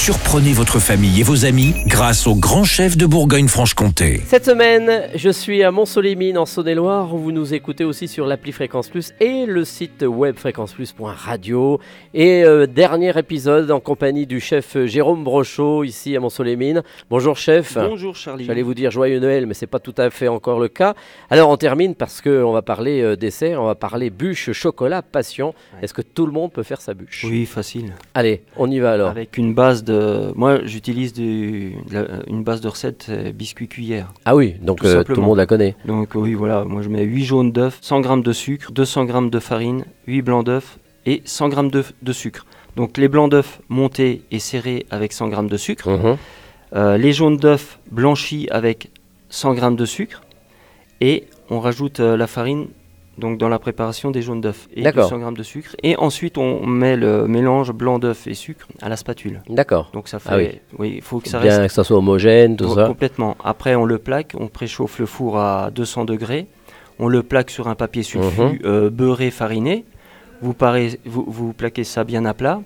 Surprenez votre famille et vos amis grâce au grand chef de Bourgogne-Franche-Comté. Cette semaine, je suis à Mont-Solémine en Saône-et-Loire où vous nous écoutez aussi sur l'appli Fréquence Plus et le site web fréquenceplus.radio. Et euh, dernier épisode en compagnie du chef Jérôme Brochot ici à Mont-Solémine. Bonjour chef. Bonjour Charlie. J'allais vous dire joyeux Noël, mais c'est pas tout à fait encore le cas. Alors on termine parce qu'on va parler euh, dessert, on va parler bûche, chocolat, passion. Ouais. Est-ce que tout le monde peut faire sa bûche? Oui, facile. Allez, on y va alors. Avec une base de. Moi, j'utilise la- une base de recette euh, biscuit cuillère. Ah oui, donc Tout euh, tout le monde la connaît. Donc, oui, voilà. Moi, je mets 8 jaunes d'œufs, 100 g de sucre, 200 g de farine, 8 blancs d'œufs et 100 g de, de sucre. Donc, les blancs d'œufs montés et serrés avec 100 g de sucre. Mhm. Euh, les jaunes d'œufs blanchis avec 100 g de sucre. Et on rajoute euh, la farine donc dans la préparation des jaunes d'œufs et D'accord. 200 g de sucre. Et ensuite, on met le mélange blanc d'œuf et sucre à la spatule. D'accord. Donc ça fait, Ah oui. oui, il faut que ça bien reste que ça soit homogène, tout Ouais, ça. complètement. Après, on le plaque, on préchauffe le four à 200 degrés, on le plaque sur un papier sulfu Mhm. euh, beurré, fariné. Vous, parez- vous, vous plaquez ça bien à plat,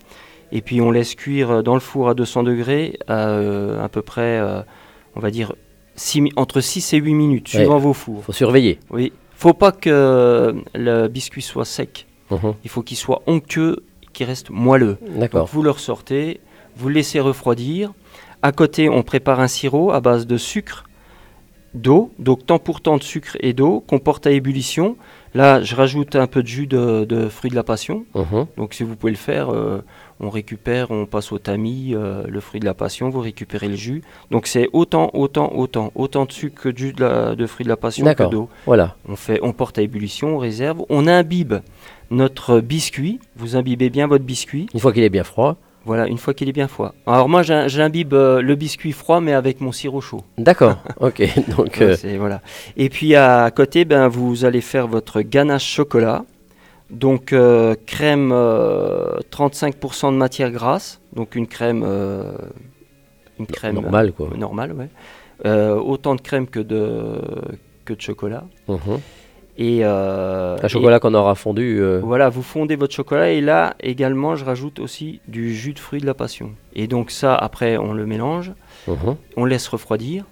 et puis on laisse cuire euh, dans le four à 200 degrés euh, à peu près, euh, on va dire, entre 6 et 8 minutes, Ouais. suivant vos fours. Faut surveiller. Oui. Faut pas que le biscuit soit sec. Mhm. Il faut qu'il soit onctueux, qu'il reste moelleux. Donc vous le ressortez, vous le laissez refroidir. À côté, on prépare un sirop à base de sucre, d'eau, donc temps pour temps de sucre et d'eau qu'on porte à ébullition. Là, je rajoute un peu de jus de, de fruits de la passion. Mhm. Donc si vous pouvez le faire, euh, on récupère, on passe au tamis, euh, le fruit de la passion, vous récupérez le jus. Donc c'est autant, autant, autant, autant de sucre que de jus de, la- de fruits de la passion que d'eau. Voilà. On, fait, on porte à ébullition, on réserve, on imbibe notre biscuit. Vous imbibez bien votre biscuit. Une fois qu'il est bien froid. Voilà, une fois qu'il est bien froid. Alors moi, j'im- j'imbibe euh, le biscuit froid, mais avec mon sirop chaud. D'accord. ok. Donc, Ouais, euh, voilà. Et puis à côté, ben, vous allez faire votre ganache chocolat. Donc euh, crème, euh, 35% de matière grasse. Donc une crème, une crème normal, quoi. normale, ouais. Autant de crème que de que de chocolat. mhm. Et euh, Un chocolat qu'on aura fondu. euh, Voilà, vous fondez votre chocolat et là également je rajoute aussi du jus de fruits de la passion. Et donc ça après on le mélange, mhm. on laisse refroidir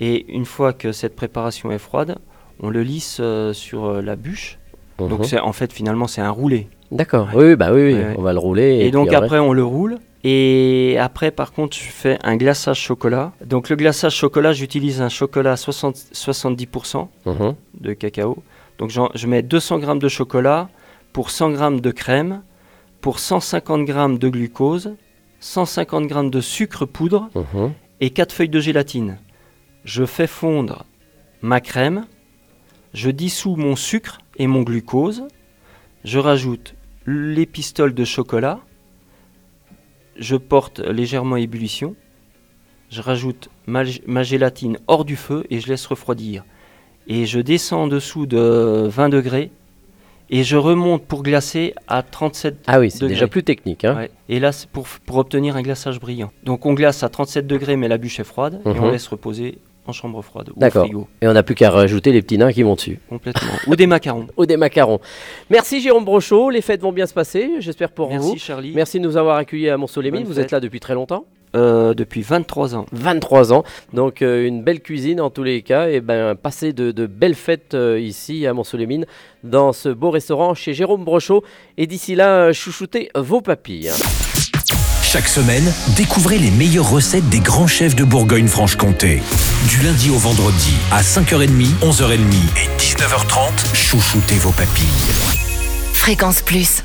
et une fois que cette préparation est froide, on le lisse euh, sur la bûche. Donc c'est en fait finalement c'est un roulé. D'accord. Oui, oui, bah oui, oui. Ouais, ouais. On va le rouler. Et, donc après on le roule et après par contre je fais un glaçage chocolat. Donc le glaçage chocolat j'utilise un chocolat 60, 70% Mhm. de cacao. Donc je mets 200 g de chocolat pour 100 g de crème, pour 150 g de glucose, 150 g de sucre poudre Mhm. et 4 feuilles de gélatine. Je fais fondre ma crème, je dissous mon sucre et mon glucose, je rajoute les pistoles de chocolat, je porte légèrement ébullition, je rajoute ma, ma gélatine hors du feu et je laisse refroidir. Et je descends en dessous de 20 degrés et je remonte pour glacer à 37 Ah oui, c'est degrés. déjà plus technique. Hein. Ouais. Et là, c'est pour, pour obtenir un glaçage brillant. Donc on glace à 37 degrés, mais la bûche est froide, et Mhm. on laisse reposer en chambre froide, au D'accord. frigo, Et on n'a plus qu'à rajouter les petits nains qui vont dessus. complètement. Ou des macarons. Ou des macarons. Merci Jérôme Brochot. Les fêtes vont bien se passer, j'espère pour Merci vous. Charlie. Merci de nous avoir accueillis à Mont-Solémine. Vous êtes là depuis très longtemps Euh, depuis 23 ans. 23 ans. Donc euh, une belle cuisine en tous les cas. Et ben passez de, de belles fêtes euh, ici à Mont-Solémine dans ce beau restaurant chez Jérôme Brochot. Et d'ici là, chouchoutez vos papilles. Chaque semaine, découvrez les meilleures recettes des grands chefs de Bourgogne-Franche-Comté. Du lundi au vendredi, à 5h30, 11h30 et 19h30, chouchoutez vos papilles. Fréquence Plus.